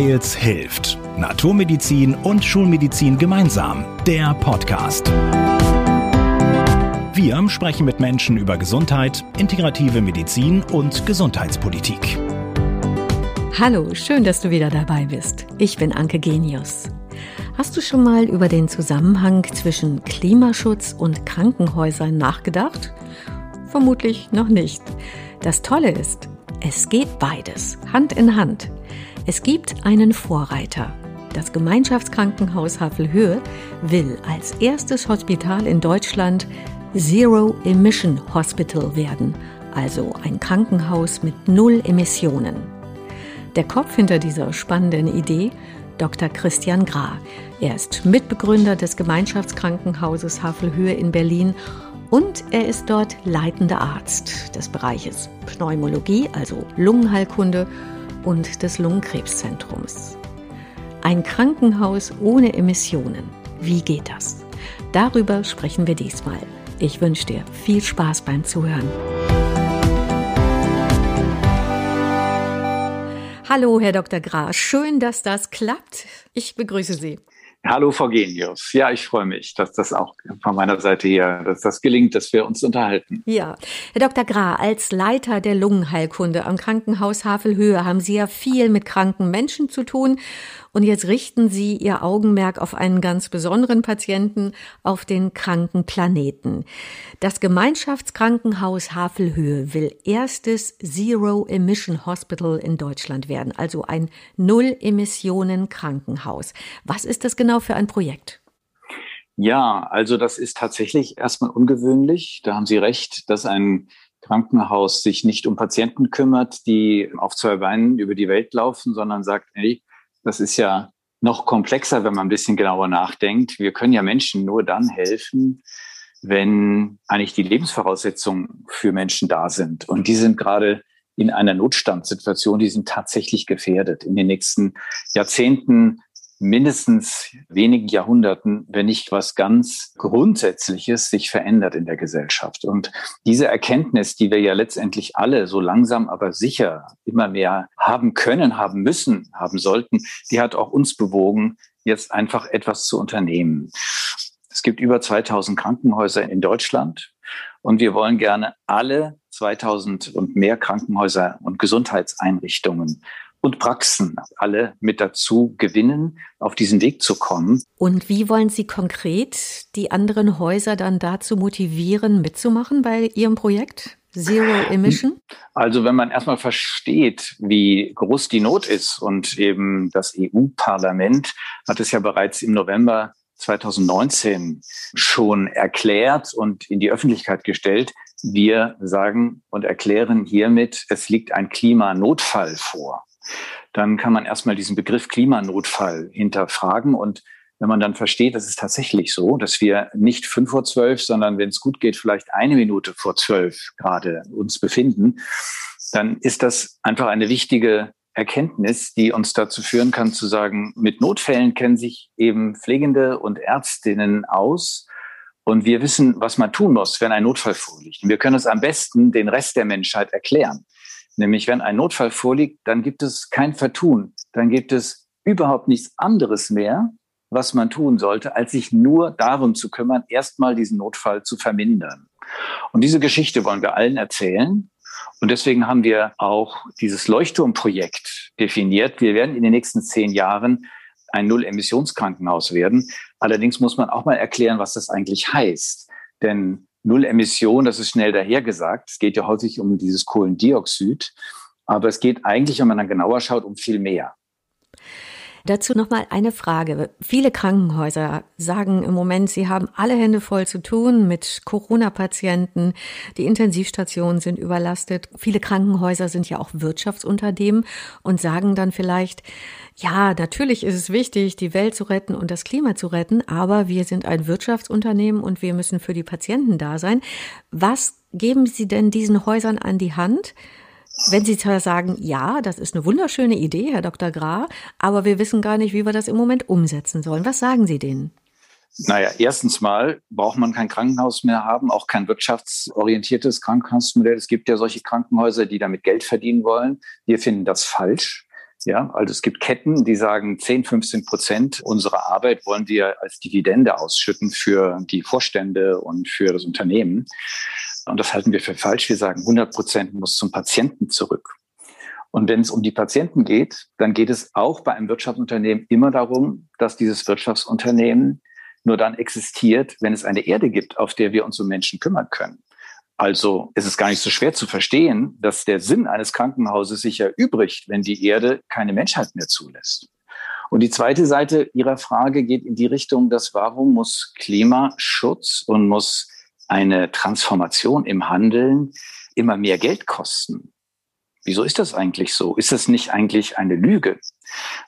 Weils hilft. Naturmedizin und Schulmedizin gemeinsam. Der Podcast. Wir sprechen mit Menschen über Gesundheit, integrative Medizin und Gesundheitspolitik. Hallo, schön, dass du wieder dabei bist. Ich bin Anke Genius. Hast du schon mal über den Zusammenhang zwischen Klimaschutz und Krankenhäusern nachgedacht? Vermutlich noch nicht. Das Tolle ist, es geht beides, Hand in Hand. Es gibt einen Vorreiter. Das Gemeinschaftskrankenhaus Havelhöhe will als erstes Hospital in Deutschland Zero Emission Hospital werden, also ein Krankenhaus mit null Emissionen. Der Kopf hinter dieser spannenden Idee Dr. Christian Gra. Er ist Mitbegründer des Gemeinschaftskrankenhauses Havelhöhe in Berlin und er ist dort leitender Arzt des Bereiches Pneumologie, also Lungenheilkunde und des Lungenkrebszentrums. Ein Krankenhaus ohne Emissionen. Wie geht das? Darüber sprechen wir diesmal. Ich wünsche dir viel Spaß beim Zuhören. Hallo, Herr Dr. Gra. Schön, dass das klappt. Ich begrüße Sie. Hallo, Frau Genius. Ja, ich freue mich, dass das auch von meiner Seite hier, dass das gelingt, dass wir uns unterhalten. Ja. Herr Dr. Gra, als Leiter der Lungenheilkunde am Krankenhaus Havelhöhe haben Sie ja viel mit kranken Menschen zu tun. Und jetzt richten Sie Ihr Augenmerk auf einen ganz besonderen Patienten, auf den kranken Planeten. Das Gemeinschaftskrankenhaus Havelhöhe will erstes Zero Emission Hospital in Deutschland werden, also ein Null-Emissionen-Krankenhaus. Was ist das genau für ein Projekt? Ja, also das ist tatsächlich erstmal ungewöhnlich. Da haben Sie recht, dass ein Krankenhaus sich nicht um Patienten kümmert, die auf zwei Beinen über die Welt laufen, sondern sagt, hey, das ist ja noch komplexer, wenn man ein bisschen genauer nachdenkt. Wir können ja Menschen nur dann helfen, wenn eigentlich die Lebensvoraussetzungen für Menschen da sind. Und die sind gerade in einer Notstandssituation, die sind tatsächlich gefährdet. In den nächsten Jahrzehnten mindestens wenigen Jahrhunderten, wenn nicht was ganz Grundsätzliches sich verändert in der Gesellschaft. Und diese Erkenntnis, die wir ja letztendlich alle so langsam aber sicher immer mehr haben können, haben müssen, haben sollten, die hat auch uns bewogen, jetzt einfach etwas zu unternehmen. Es gibt über 2000 Krankenhäuser in Deutschland und wir wollen gerne alle 2000 und mehr Krankenhäuser und Gesundheitseinrichtungen und Praxen alle mit dazu gewinnen, auf diesen Weg zu kommen. Und wie wollen Sie konkret die anderen Häuser dann dazu motivieren, mitzumachen bei Ihrem Projekt? Zero Emission? Also wenn man erstmal versteht, wie groß die Not ist und eben das EU-Parlament hat es ja bereits im November 2019 schon erklärt und in die Öffentlichkeit gestellt. Wir sagen und erklären hiermit, es liegt ein Klimanotfall vor dann kann man erstmal diesen Begriff Klimanotfall hinterfragen. Und wenn man dann versteht, das ist tatsächlich so, dass wir nicht fünf vor zwölf, sondern wenn es gut geht, vielleicht eine Minute vor zwölf gerade uns befinden, dann ist das einfach eine wichtige Erkenntnis, die uns dazu führen kann zu sagen, mit Notfällen kennen sich eben Pflegende und Ärztinnen aus. Und wir wissen, was man tun muss, wenn ein Notfall vorliegt. Und wir können es am besten den Rest der Menschheit erklären. Nämlich, wenn ein Notfall vorliegt, dann gibt es kein Vertun. Dann gibt es überhaupt nichts anderes mehr, was man tun sollte, als sich nur darum zu kümmern, erstmal diesen Notfall zu vermindern. Und diese Geschichte wollen wir allen erzählen. Und deswegen haben wir auch dieses Leuchtturmprojekt definiert. Wir werden in den nächsten zehn Jahren ein Null-Emissionskrankenhaus werden. Allerdings muss man auch mal erklären, was das eigentlich heißt. Denn Null Emission, das ist schnell dahergesagt. Es geht ja häufig um dieses Kohlendioxid. Aber es geht eigentlich, wenn man dann genauer schaut, um viel mehr. Dazu noch mal eine Frage. Viele Krankenhäuser sagen im Moment, sie haben alle Hände voll zu tun mit Corona-Patienten. Die Intensivstationen sind überlastet. Viele Krankenhäuser sind ja auch Wirtschaftsunternehmen und sagen dann vielleicht, ja, natürlich ist es wichtig, die Welt zu retten und das Klima zu retten, aber wir sind ein Wirtschaftsunternehmen und wir müssen für die Patienten da sein. Was geben Sie denn diesen Häusern an die Hand? Wenn Sie zwar sagen, ja, das ist eine wunderschöne Idee, Herr Dr. Gra, aber wir wissen gar nicht, wie wir das im Moment umsetzen sollen. Was sagen Sie denen? Naja, erstens mal braucht man kein Krankenhaus mehr haben, auch kein wirtschaftsorientiertes Krankenhausmodell. Es gibt ja solche Krankenhäuser, die damit Geld verdienen wollen. Wir finden das falsch. Ja, also es gibt Ketten, die sagen, 10, 15 Prozent unserer Arbeit wollen wir als Dividende ausschütten für die Vorstände und für das Unternehmen. Und das halten wir für falsch. Wir sagen, 100 Prozent muss zum Patienten zurück. Und wenn es um die Patienten geht, dann geht es auch bei einem Wirtschaftsunternehmen immer darum, dass dieses Wirtschaftsunternehmen nur dann existiert, wenn es eine Erde gibt, auf der wir uns um Menschen kümmern können. Also ist es gar nicht so schwer zu verstehen, dass der Sinn eines Krankenhauses sich erübrigt, wenn die Erde keine Menschheit mehr zulässt. Und die zweite Seite Ihrer Frage geht in die Richtung, dass warum muss Klimaschutz und muss eine Transformation im Handeln immer mehr Geld kosten? Wieso ist das eigentlich so? Ist das nicht eigentlich eine Lüge?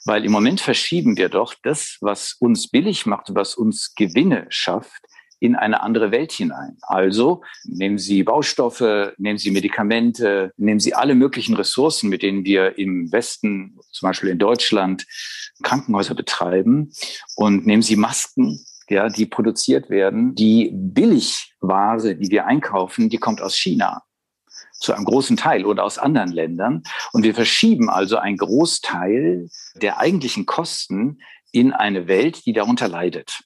Weil im Moment verschieben wir doch das, was uns billig macht, was uns Gewinne schafft, in eine andere Welt hinein. Also nehmen Sie Baustoffe, nehmen Sie Medikamente, nehmen Sie alle möglichen Ressourcen, mit denen wir im Westen, zum Beispiel in Deutschland, Krankenhäuser betreiben und nehmen Sie Masken, ja, die produziert werden. Die Billigware, die wir einkaufen, die kommt aus China zu einem großen Teil oder aus anderen Ländern. Und wir verschieben also einen Großteil der eigentlichen Kosten in eine Welt, die darunter leidet.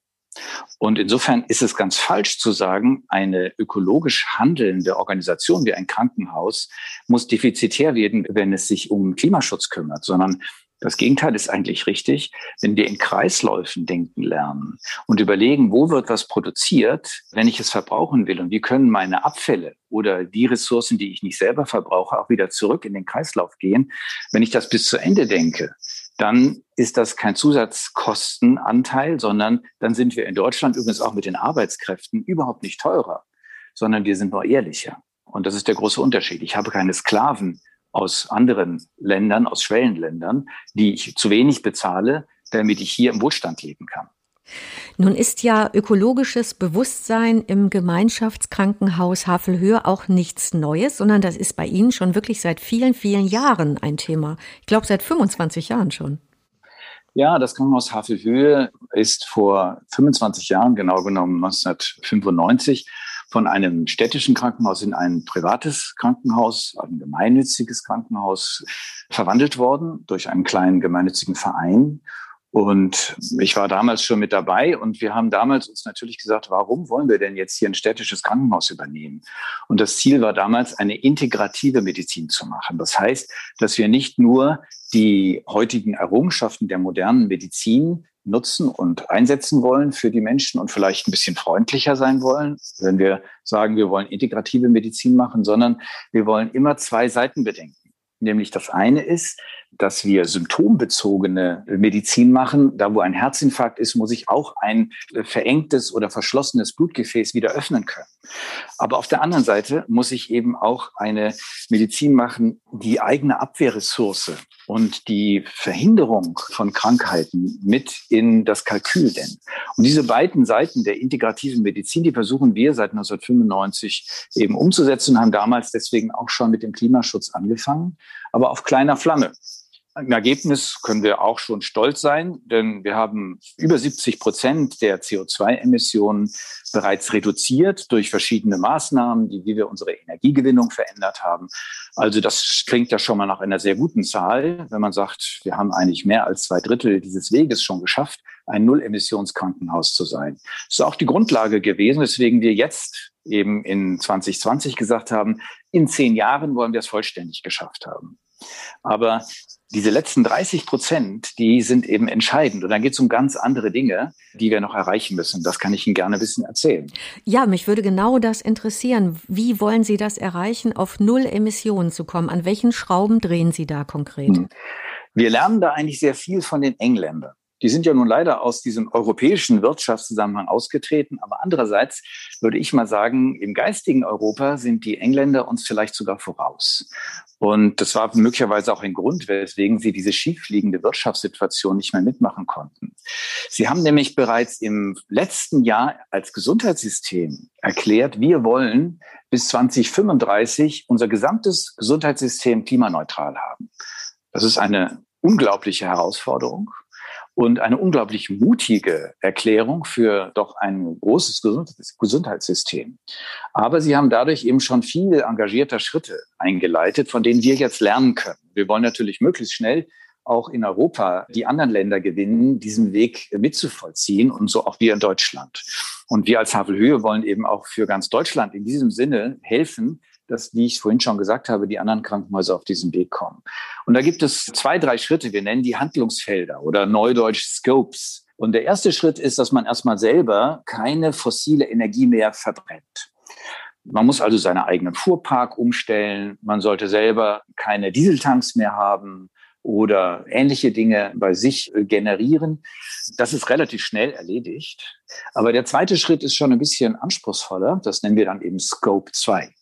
Und insofern ist es ganz falsch zu sagen, eine ökologisch handelnde Organisation wie ein Krankenhaus muss defizitär werden, wenn es sich um Klimaschutz kümmert, sondern das Gegenteil ist eigentlich richtig, wenn wir in Kreisläufen denken lernen und überlegen, wo wird was produziert, wenn ich es verbrauchen will und wie können meine Abfälle oder die Ressourcen, die ich nicht selber verbrauche, auch wieder zurück in den Kreislauf gehen. Wenn ich das bis zu Ende denke, dann ist das kein Zusatzkostenanteil, sondern dann sind wir in Deutschland übrigens auch mit den Arbeitskräften überhaupt nicht teurer, sondern wir sind nur ehrlicher. Und das ist der große Unterschied. Ich habe keine Sklaven aus anderen Ländern, aus Schwellenländern, die ich zu wenig bezahle, damit ich hier im Wohlstand leben kann. Nun ist ja ökologisches Bewusstsein im Gemeinschaftskrankenhaus Havelhöhe auch nichts Neues, sondern das ist bei Ihnen schon wirklich seit vielen, vielen Jahren ein Thema. Ich glaube, seit 25 Jahren schon. Ja, das Krankenhaus Havelhöhe ist vor 25 Jahren, genau genommen 1995, von einem städtischen Krankenhaus in ein privates Krankenhaus, ein gemeinnütziges Krankenhaus verwandelt worden durch einen kleinen gemeinnützigen Verein. Und ich war damals schon mit dabei und wir haben damals uns natürlich gesagt, warum wollen wir denn jetzt hier ein städtisches Krankenhaus übernehmen? Und das Ziel war damals, eine integrative Medizin zu machen. Das heißt, dass wir nicht nur die heutigen Errungenschaften der modernen Medizin nutzen und einsetzen wollen für die Menschen und vielleicht ein bisschen freundlicher sein wollen, wenn wir sagen, wir wollen integrative Medizin machen, sondern wir wollen immer zwei Seiten bedenken. Nämlich das eine ist, dass wir symptombezogene Medizin machen. Da, wo ein Herzinfarkt ist, muss ich auch ein verengtes oder verschlossenes Blutgefäß wieder öffnen können. Aber auf der anderen Seite muss ich eben auch eine Medizin machen, die eigene Abwehrressource und die Verhinderung von Krankheiten mit in das Kalkül denn. Und diese beiden Seiten der integrativen Medizin, die versuchen wir seit 1995 eben umzusetzen, haben damals deswegen auch schon mit dem Klimaschutz angefangen, aber auf kleiner Flamme. Im Ergebnis können wir auch schon stolz sein, denn wir haben über 70 Prozent der CO2-Emissionen bereits reduziert durch verschiedene Maßnahmen, die, wie wir unsere Energiegewinnung verändert haben. Also das klingt ja schon mal nach einer sehr guten Zahl, wenn man sagt, wir haben eigentlich mehr als zwei Drittel dieses Weges schon geschafft, ein Null-Emissions-Krankenhaus zu sein. Das ist auch die Grundlage gewesen, weswegen wir jetzt eben in 2020 gesagt haben, in zehn Jahren wollen wir es vollständig geschafft haben. Aber diese letzten 30 Prozent, die sind eben entscheidend. Und dann geht es um ganz andere Dinge, die wir noch erreichen müssen. Das kann ich Ihnen gerne ein bisschen erzählen. Ja, mich würde genau das interessieren. Wie wollen Sie das erreichen, auf Null Emissionen zu kommen? An welchen Schrauben drehen Sie da konkret? Hm. Wir lernen da eigentlich sehr viel von den Engländern. Die sind ja nun leider aus diesem europäischen Wirtschaftszusammenhang ausgetreten. Aber andererseits würde ich mal sagen, im geistigen Europa sind die Engländer uns vielleicht sogar voraus. Und das war möglicherweise auch ein Grund, weswegen sie diese schiefliegende Wirtschaftssituation nicht mehr mitmachen konnten. Sie haben nämlich bereits im letzten Jahr als Gesundheitssystem erklärt, wir wollen bis 2035 unser gesamtes Gesundheitssystem klimaneutral haben. Das ist eine unglaubliche Herausforderung und eine unglaublich mutige Erklärung für doch ein großes Gesundheitssystem. Aber sie haben dadurch eben schon viel engagierter Schritte eingeleitet, von denen wir jetzt lernen können. Wir wollen natürlich möglichst schnell auch in Europa die anderen Länder gewinnen, diesen Weg mitzuvollziehen und so auch wir in Deutschland. Und wir als Havelhöhe wollen eben auch für ganz Deutschland in diesem Sinne helfen, dass, wie ich vorhin schon gesagt habe, die anderen Krankenhäuser auf diesen Weg kommen. Und da gibt es zwei, drei Schritte. Wir nennen die Handlungsfelder oder neudeutsch Scopes. Und der erste Schritt ist, dass man erstmal selber keine fossile Energie mehr verbrennt. Man muss also seinen eigenen Fuhrpark umstellen. Man sollte selber keine Dieseltanks mehr haben oder ähnliche Dinge bei sich äh, generieren. Das ist relativ schnell erledigt. Aber der zweite Schritt ist schon ein bisschen anspruchsvoller. Das nennen wir dann eben Scope 2.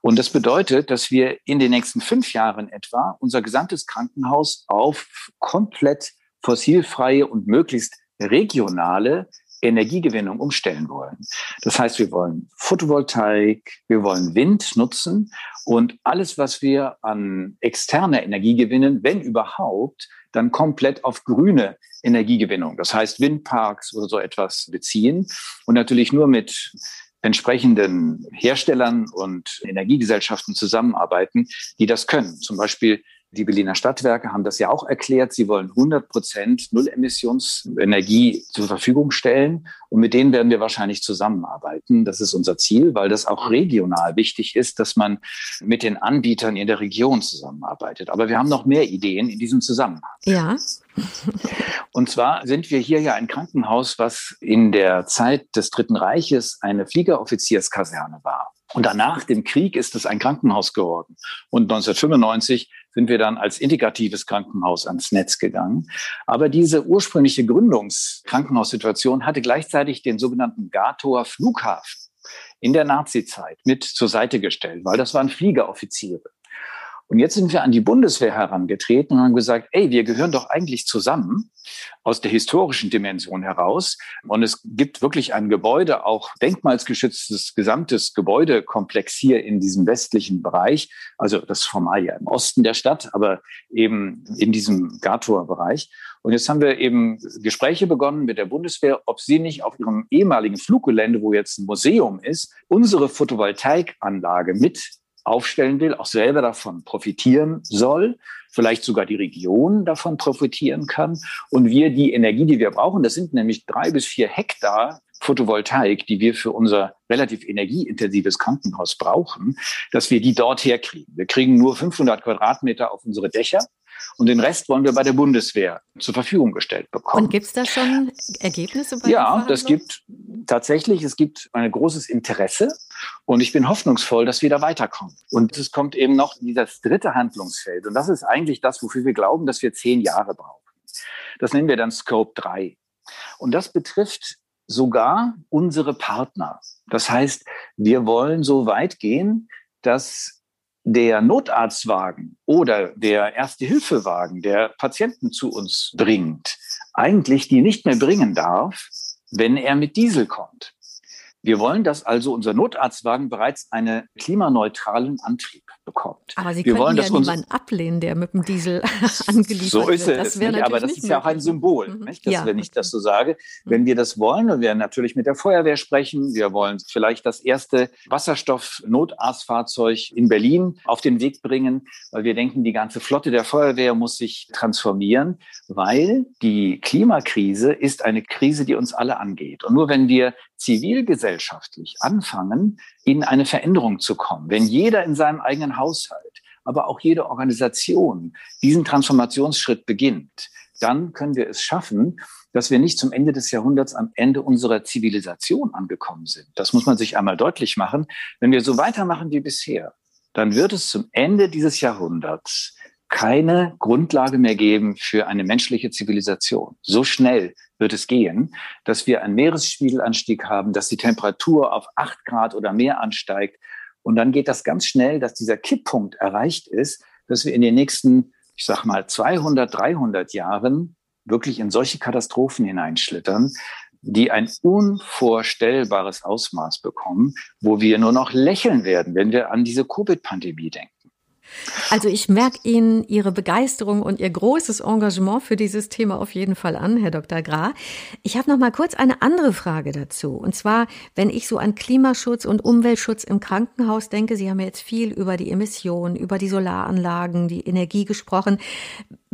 Und das bedeutet, dass wir in den nächsten fünf Jahren etwa unser gesamtes Krankenhaus auf komplett fossilfreie und möglichst regionale Energiegewinnung umstellen wollen. Das heißt, wir wollen Photovoltaik, wir wollen Wind nutzen und alles, was wir an externer Energie gewinnen, wenn überhaupt, dann komplett auf grüne Energiegewinnung. Das heißt, Windparks oder so etwas beziehen und natürlich nur mit entsprechenden Herstellern und Energiegesellschaften zusammenarbeiten, die das können. Zum Beispiel die Berliner Stadtwerke haben das ja auch erklärt. Sie wollen 100 Prozent Nullemissionsenergie zur Verfügung stellen. Und mit denen werden wir wahrscheinlich zusammenarbeiten. Das ist unser Ziel, weil das auch regional wichtig ist, dass man mit den Anbietern in der Region zusammenarbeitet. Aber wir haben noch mehr Ideen in diesem Zusammenhang. Ja. Und zwar sind wir hier ja ein Krankenhaus, was in der Zeit des Dritten Reiches eine Fliegeroffizierskaserne war. Und danach dem Krieg ist es ein Krankenhaus geworden. Und 1995 sind wir dann als integratives Krankenhaus ans Netz gegangen. Aber diese ursprüngliche Gründungskrankenhaussituation hatte gleichzeitig den sogenannten Gatower Flughafen in der Nazizeit mit zur Seite gestellt, weil das waren Fliegeroffiziere. Und jetzt sind wir an die Bundeswehr herangetreten und haben gesagt, ey, wir gehören doch eigentlich zusammen aus der historischen Dimension heraus. Und es gibt wirklich ein Gebäude, auch denkmalsgeschütztes gesamtes Gebäudekomplex hier in diesem westlichen Bereich. Also das formal ja im Osten der Stadt, aber eben in diesem Gartor-Bereich. Und jetzt haben wir eben Gespräche begonnen mit der Bundeswehr, ob sie nicht auf ihrem ehemaligen Fluggelände, wo jetzt ein Museum ist, unsere Photovoltaikanlage mit aufstellen will, auch selber davon profitieren soll, vielleicht sogar die Region davon profitieren kann und wir die Energie, die wir brauchen, das sind nämlich drei bis vier Hektar Photovoltaik, die wir für unser relativ energieintensives Krankenhaus brauchen, dass wir die dort herkriegen. Wir kriegen nur 500 Quadratmeter auf unsere Dächer und den Rest wollen wir bei der Bundeswehr zur Verfügung gestellt bekommen. Und gibt es da schon Ergebnisse? Bei ja, das gibt tatsächlich, es gibt ein großes Interesse und ich bin hoffnungsvoll, dass wir da weiterkommen. Und es kommt eben noch dieses dritte Handlungsfeld und das ist eigentlich das, wofür wir glauben, dass wir zehn Jahre brauchen. Das nennen wir dann Scope 3. Und das betrifft sogar unsere Partner. Das heißt, wir wollen so weit gehen, dass der Notarztwagen oder der Erste-Hilfe-Wagen, der Patienten zu uns bringt, eigentlich die nicht mehr bringen darf, wenn er mit Diesel kommt. Wir wollen, dass also unser Notarztwagen bereits einen klimaneutralen Antrieb bekommt. Aber Sie wir wollen, ja niemanden ablehnen, der mit dem Diesel angeliefert so ist wird. Das es, nicht, aber das ist ja auch ein Symbol, mhm. nicht? Dass, ja. wenn ich das so sage. Mhm. Wenn wir das wollen, und wir natürlich mit der Feuerwehr sprechen, wir wollen vielleicht das erste Wasserstoff-Notarztfahrzeug in Berlin auf den Weg bringen, weil wir denken, die ganze Flotte der Feuerwehr muss sich transformieren, weil die Klimakrise ist eine Krise, die uns alle angeht. Und nur wenn wir zivilgesellschaftlich anfangen, in eine Veränderung zu kommen. Wenn jeder in seinem eigenen Haushalt, aber auch jede Organisation diesen Transformationsschritt beginnt, dann können wir es schaffen, dass wir nicht zum Ende des Jahrhunderts am Ende unserer Zivilisation angekommen sind. Das muss man sich einmal deutlich machen. Wenn wir so weitermachen wie bisher, dann wird es zum Ende dieses Jahrhunderts keine Grundlage mehr geben für eine menschliche Zivilisation. So schnell wird es gehen, dass wir einen Meeresspiegelanstieg haben, dass die Temperatur auf acht Grad oder mehr ansteigt. Und dann geht das ganz schnell, dass dieser Kipppunkt erreicht ist, dass wir in den nächsten, ich sag mal, 200, 300 Jahren wirklich in solche Katastrophen hineinschlittern, die ein unvorstellbares Ausmaß bekommen, wo wir nur noch lächeln werden, wenn wir an diese Covid-Pandemie denken. Also ich merke Ihnen Ihre Begeisterung und Ihr großes Engagement für dieses Thema auf jeden Fall an, Herr Dr. Gra. Ich habe noch mal kurz eine andere Frage dazu. Und zwar, wenn ich so an Klimaschutz und Umweltschutz im Krankenhaus denke, Sie haben jetzt viel über die Emissionen, über die Solaranlagen, die Energie gesprochen.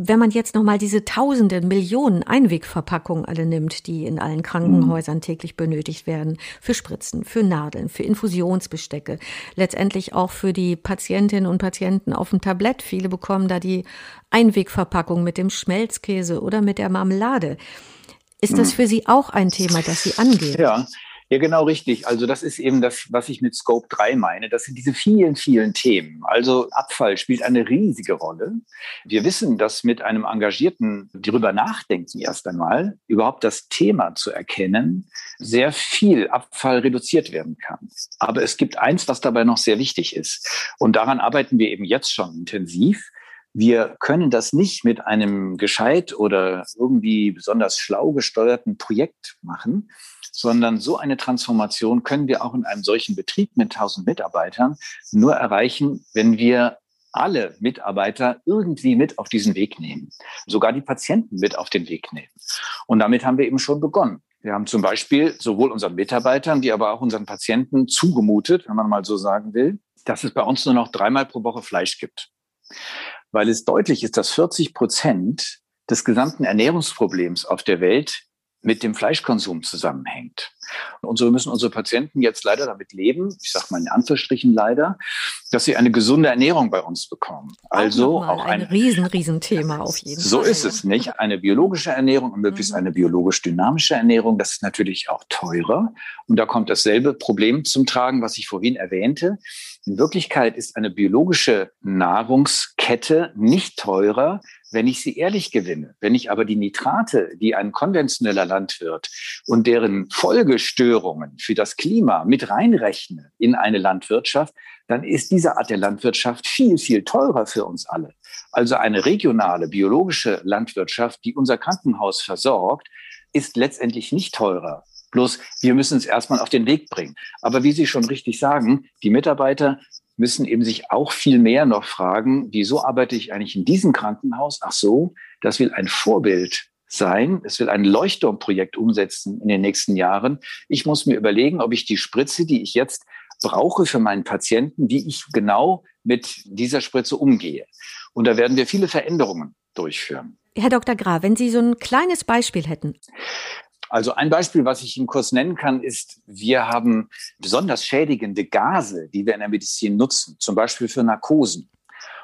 Wenn man jetzt nochmal diese tausenden, Millionen Einwegverpackungen alle nimmt, die in allen Krankenhäusern mhm. täglich benötigt werden, für Spritzen, für Nadeln, für Infusionsbestecke, letztendlich auch für die Patientinnen und Patienten auf dem Tablett. Viele bekommen da die Einwegverpackung mit dem Schmelzkäse oder mit der Marmelade. Ist das mhm. für Sie auch ein Thema, das Sie angehen? Ja, ja, genau richtig. Also das ist eben das, was ich mit Scope 3 meine. Das sind diese vielen, vielen Themen. Also Abfall spielt eine riesige Rolle. Wir wissen, dass mit einem Engagierten darüber nachdenken erst einmal, überhaupt das Thema zu erkennen, sehr viel Abfall reduziert werden kann. Aber es gibt eins, was dabei noch sehr wichtig ist. Und daran arbeiten wir eben jetzt schon intensiv. Wir können das nicht mit einem gescheit oder irgendwie besonders schlau gesteuerten Projekt machen, sondern so eine Transformation können wir auch in einem solchen Betrieb mit 1000 Mitarbeitern nur erreichen, wenn wir alle Mitarbeiter irgendwie mit auf diesen Weg nehmen, sogar die Patienten mit auf den Weg nehmen. Und damit haben wir eben schon begonnen. Wir haben zum Beispiel sowohl unseren Mitarbeitern, die aber auch unseren Patienten zugemutet, wenn man mal so sagen will, dass es bei uns nur noch dreimal pro Woche Fleisch gibt. Weil es deutlich ist, dass 40 Prozent des gesamten Ernährungsproblems auf der Welt mit dem Fleischkonsum zusammenhängt. Und so müssen unsere Patienten jetzt leider damit leben, ich sage mal in Anführungsstrichen leider, dass sie eine gesunde Ernährung bei uns bekommen. Also auch, auch ein, ein riesen, riesen Thema auf jeden so Fall. So ist es nicht. Eine biologische Ernährung und möglichst mhm. eine biologisch dynamische Ernährung, das ist natürlich auch teurer. Und da kommt dasselbe Problem zum Tragen, was ich vorhin erwähnte. In Wirklichkeit ist eine biologische Nahrungskette nicht teurer, wenn ich sie ehrlich gewinne. Wenn ich aber die Nitrate, die ein konventioneller Landwirt und deren Folgestörungen für das Klima mit reinrechne in eine Landwirtschaft, dann ist diese Art der Landwirtschaft viel, viel teurer für uns alle. Also eine regionale biologische Landwirtschaft, die unser Krankenhaus versorgt, ist letztendlich nicht teurer. Bloß wir müssen es erstmal auf den Weg bringen. Aber wie Sie schon richtig sagen, die Mitarbeiter müssen eben sich auch viel mehr noch fragen, wieso arbeite ich eigentlich in diesem Krankenhaus? Ach so, das will ein Vorbild sein. Es will ein Leuchtturmprojekt umsetzen in den nächsten Jahren. Ich muss mir überlegen, ob ich die Spritze, die ich jetzt brauche für meinen Patienten, wie ich genau mit dieser Spritze umgehe. Und da werden wir viele Veränderungen durchführen. Herr Dr. Graf, wenn Sie so ein kleines Beispiel hätten. Also ein Beispiel, was ich Ihnen kurz nennen kann, ist, wir haben besonders schädigende Gase, die wir in der Medizin nutzen, zum Beispiel für Narkosen.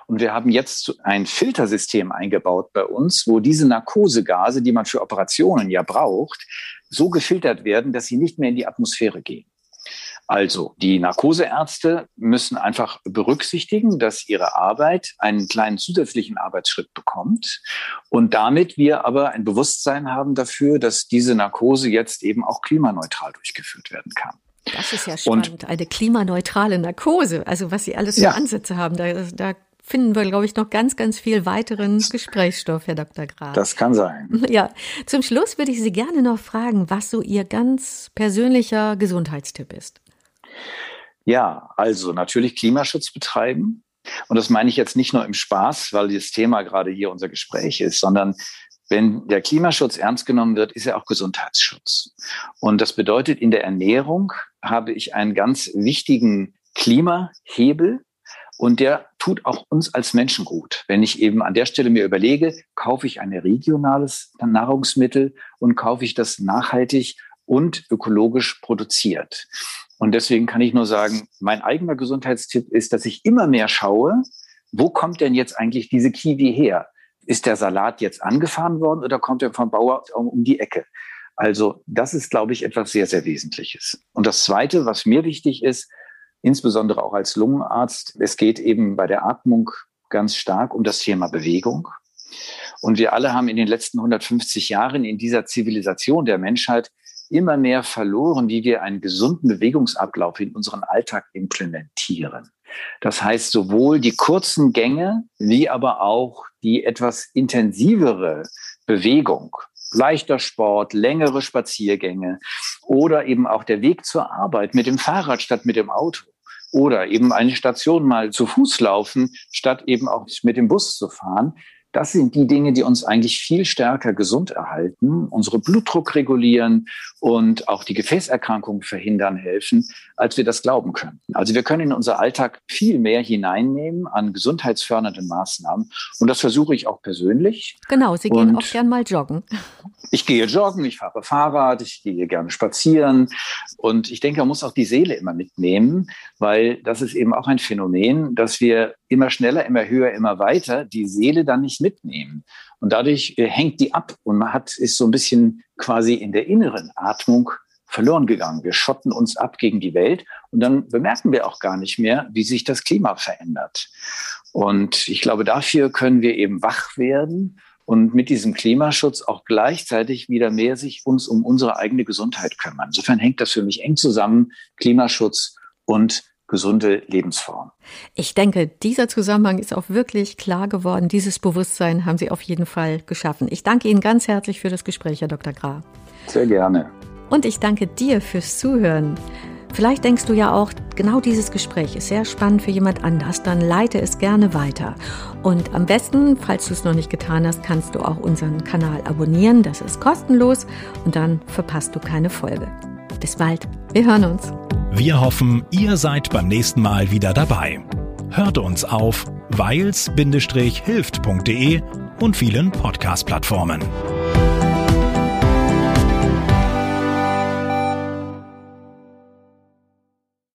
Und wir haben jetzt ein Filtersystem eingebaut bei uns, wo diese Narkosegase, die man für Operationen ja braucht, so gefiltert werden, dass sie nicht mehr in die Atmosphäre gehen. Also die Narkoseärzte müssen einfach berücksichtigen, dass ihre Arbeit einen kleinen zusätzlichen Arbeitsschritt bekommt und damit wir aber ein Bewusstsein haben dafür, dass diese Narkose jetzt eben auch klimaneutral durchgeführt werden kann. Das ist ja spannend, und, eine klimaneutrale Narkose. Also was Sie alles für ja. Ansätze haben, da, da finden wir, glaube ich, noch ganz, ganz viel weiteren Gesprächsstoff, Herr Dr. Graf. Das kann sein. Ja, zum Schluss würde ich Sie gerne noch fragen, was so Ihr ganz persönlicher Gesundheitstipp ist. Ja, also natürlich Klimaschutz betreiben. Und das meine ich jetzt nicht nur im Spaß, weil das Thema gerade hier unser Gespräch ist, sondern wenn der Klimaschutz ernst genommen wird, ist er auch Gesundheitsschutz. Und das bedeutet, in der Ernährung habe ich einen ganz wichtigen Klimahebel und der tut auch uns als Menschen gut. Wenn ich eben an der Stelle mir überlege, kaufe ich ein regionales Nahrungsmittel und kaufe ich das nachhaltig und ökologisch produziert. Und deswegen kann ich nur sagen, mein eigener Gesundheitstipp ist, dass ich immer mehr schaue, wo kommt denn jetzt eigentlich diese Kiwi her? Ist der Salat jetzt angefahren worden oder kommt er vom Bauer um die Ecke? Also das ist, glaube ich, etwas sehr, sehr Wesentliches. Und das Zweite, was mir wichtig ist, insbesondere auch als Lungenarzt, es geht eben bei der Atmung ganz stark um das Thema Bewegung. Und wir alle haben in den letzten 150 Jahren in dieser Zivilisation der Menschheit immer mehr verloren, wie wir einen gesunden Bewegungsablauf in unseren Alltag implementieren. Das heißt, sowohl die kurzen Gänge wie aber auch die etwas intensivere Bewegung, leichter Sport, längere Spaziergänge oder eben auch der Weg zur Arbeit mit dem Fahrrad statt mit dem Auto oder eben eine Station mal zu Fuß laufen, statt eben auch mit dem Bus zu fahren. Das sind die Dinge, die uns eigentlich viel stärker gesund erhalten, unsere Blutdruck regulieren und auch die Gefäßerkrankungen verhindern helfen, als wir das glauben könnten. Also wir können in unser Alltag viel mehr hineinnehmen an gesundheitsfördernden Maßnahmen. Und das versuche ich auch persönlich. Genau, Sie gehen und auch gern mal joggen. Ich gehe joggen, ich fahre Fahrrad, ich gehe gerne spazieren. Und ich denke, man muss auch die Seele immer mitnehmen, weil das ist eben auch ein Phänomen, dass wir immer schneller, immer höher, immer weiter die Seele dann nicht mitnehmen. Und dadurch äh, hängt die ab und man hat, ist so ein bisschen quasi in der inneren Atmung verloren gegangen. Wir schotten uns ab gegen die Welt und dann bemerken wir auch gar nicht mehr, wie sich das Klima verändert. Und ich glaube, dafür können wir eben wach werden und mit diesem Klimaschutz auch gleichzeitig wieder mehr sich uns um unsere eigene Gesundheit kümmern. Insofern hängt das für mich eng zusammen, Klimaschutz und gesunde Lebensform. Ich denke, dieser Zusammenhang ist auch wirklich klar geworden. Dieses Bewusstsein haben Sie auf jeden Fall geschaffen. Ich danke Ihnen ganz herzlich für das Gespräch, Herr Dr. Graf. Sehr gerne. Und ich danke dir fürs Zuhören. Vielleicht denkst du ja auch, genau dieses Gespräch ist sehr spannend für jemand anders, dann leite es gerne weiter. Und am besten, falls du es noch nicht getan hast, kannst du auch unseren Kanal abonnieren. Das ist kostenlos und dann verpasst du keine Folge. Bis bald. Wir hören uns. Wir hoffen, ihr seid beim nächsten Mal wieder dabei. Hört uns auf weils-hilft.de und vielen Podcast-Plattformen.